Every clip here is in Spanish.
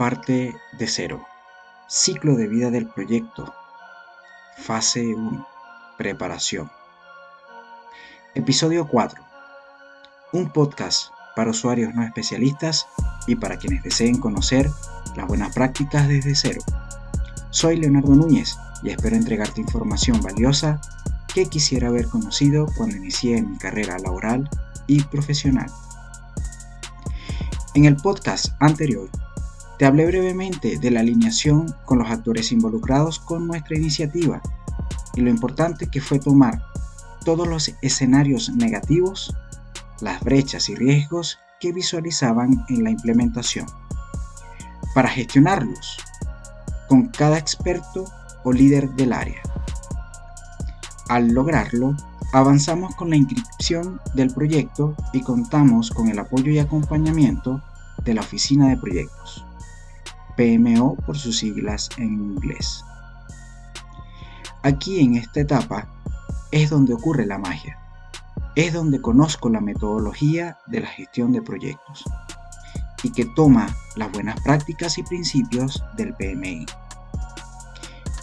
Parte de cero. Ciclo de vida del proyecto. Fase 1. Preparación. Episodio 4. Un podcast para usuarios no especialistas y para quienes deseen conocer las buenas prácticas desde cero. Soy Leonardo Núñez y espero entregarte información valiosa que quisiera haber conocido cuando inicié mi carrera laboral y profesional. En el podcast anterior te hablé brevemente de la alineación con los actores involucrados con nuestra iniciativa y lo importante que fue tomar todos los escenarios negativos, las brechas y riesgos que visualizaban en la implementación, para gestionarlos con cada experto o líder del área. Al lograrlo, avanzamos con la inscripción del proyecto y contamos con el apoyo y acompañamiento de la Oficina de Proyectos. PMO por sus siglas en inglés. Aquí en esta etapa es donde ocurre la magia. Es donde conozco la metodología de la gestión de proyectos y que toma las buenas prácticas y principios del PMI.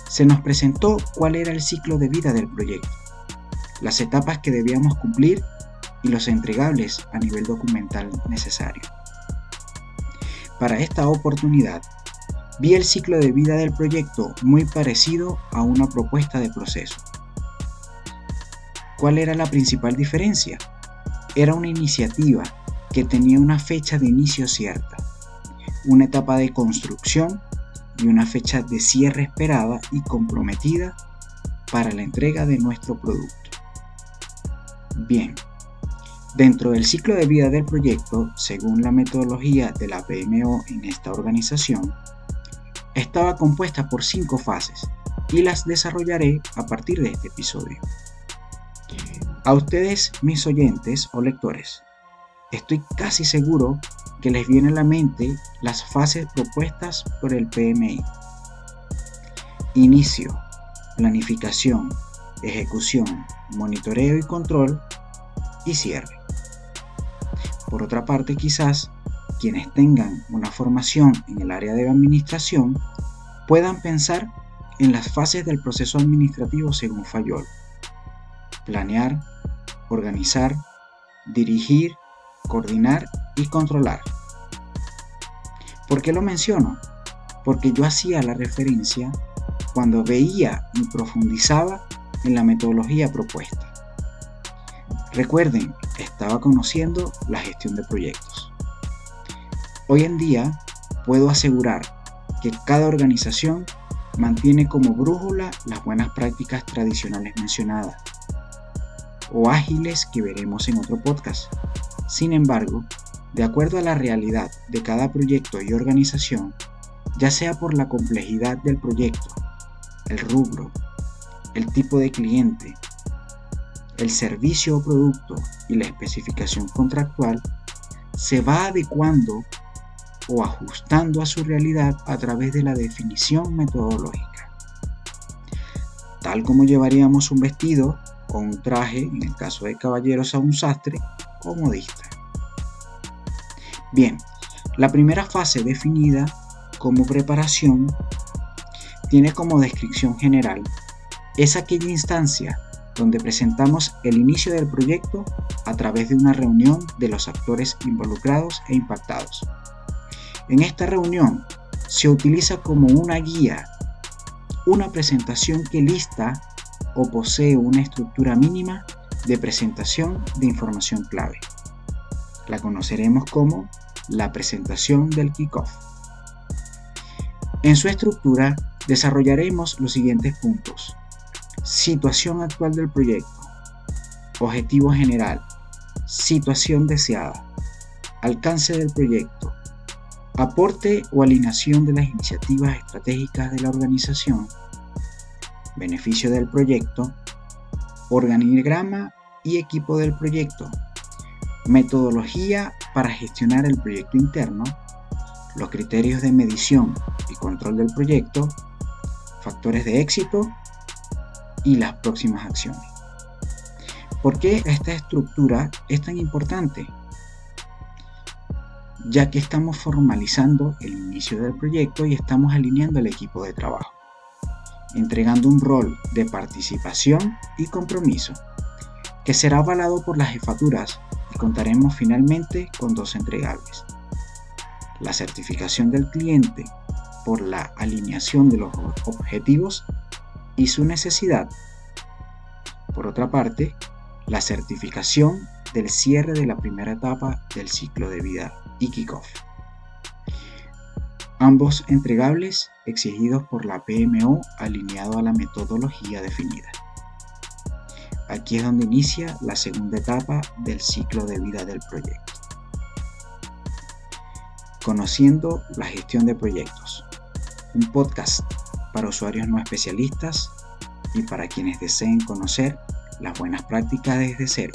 Se nos presentó cuál era el ciclo de vida del proyecto, las etapas que debíamos cumplir y los entregables a nivel documental necesario. Para esta oportunidad Vi el ciclo de vida del proyecto muy parecido a una propuesta de proceso. ¿Cuál era la principal diferencia? Era una iniciativa que tenía una fecha de inicio cierta, una etapa de construcción y una fecha de cierre esperada y comprometida para la entrega de nuestro producto. Bien, dentro del ciclo de vida del proyecto, según la metodología de la PMO en esta organización, estaba compuesta por cinco fases y las desarrollaré a partir de este episodio. A ustedes, mis oyentes o lectores, estoy casi seguro que les viene a la mente las fases propuestas por el PMI. Inicio, planificación, ejecución, monitoreo y control y cierre. Por otra parte, quizás quienes tengan una formación en el área de administración puedan pensar en las fases del proceso administrativo según Fayol. Planear, organizar, dirigir, coordinar y controlar. ¿Por qué lo menciono? Porque yo hacía la referencia cuando veía y profundizaba en la metodología propuesta. Recuerden, estaba conociendo la gestión de proyectos. Hoy en día puedo asegurar que cada organización mantiene como brújula las buenas prácticas tradicionales mencionadas o ágiles que veremos en otro podcast. Sin embargo, de acuerdo a la realidad de cada proyecto y organización, ya sea por la complejidad del proyecto, el rubro, el tipo de cliente, el servicio o producto y la especificación contractual, se va adecuando o ajustando a su realidad a través de la definición metodológica. Tal como llevaríamos un vestido o un traje, en el caso de caballeros a un sastre o modista. Bien, la primera fase definida como preparación tiene como descripción general es aquella instancia donde presentamos el inicio del proyecto a través de una reunión de los actores involucrados e impactados en esta reunión se utiliza como una guía, una presentación que lista o posee una estructura mínima de presentación de información clave. La conoceremos como la presentación del kickoff. En su estructura desarrollaremos los siguientes puntos. Situación actual del proyecto. Objetivo general. Situación deseada. Alcance del proyecto aporte o alineación de las iniciativas estratégicas de la organización, beneficio del proyecto, organigrama y equipo del proyecto, metodología para gestionar el proyecto interno, los criterios de medición y control del proyecto, factores de éxito y las próximas acciones. ¿Por qué esta estructura es tan importante? Ya que estamos formalizando el inicio del proyecto y estamos alineando el equipo de trabajo, entregando un rol de participación y compromiso, que será avalado por las jefaturas y contaremos finalmente con dos entregables. La certificación del cliente por la alineación de los objetivos y su necesidad. Por otra parte, la certificación del cierre de la primera etapa del ciclo de vida y kickoff. Ambos entregables exigidos por la PMO alineado a la metodología definida. Aquí es donde inicia la segunda etapa del ciclo de vida del proyecto. Conociendo la gestión de proyectos. Un podcast para usuarios no especialistas y para quienes deseen conocer las buenas prácticas desde cero.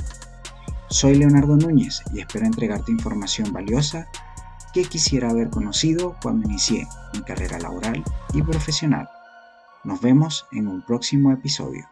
Soy Leonardo Núñez y espero entregarte información valiosa que quisiera haber conocido cuando inicié mi carrera laboral y profesional. Nos vemos en un próximo episodio.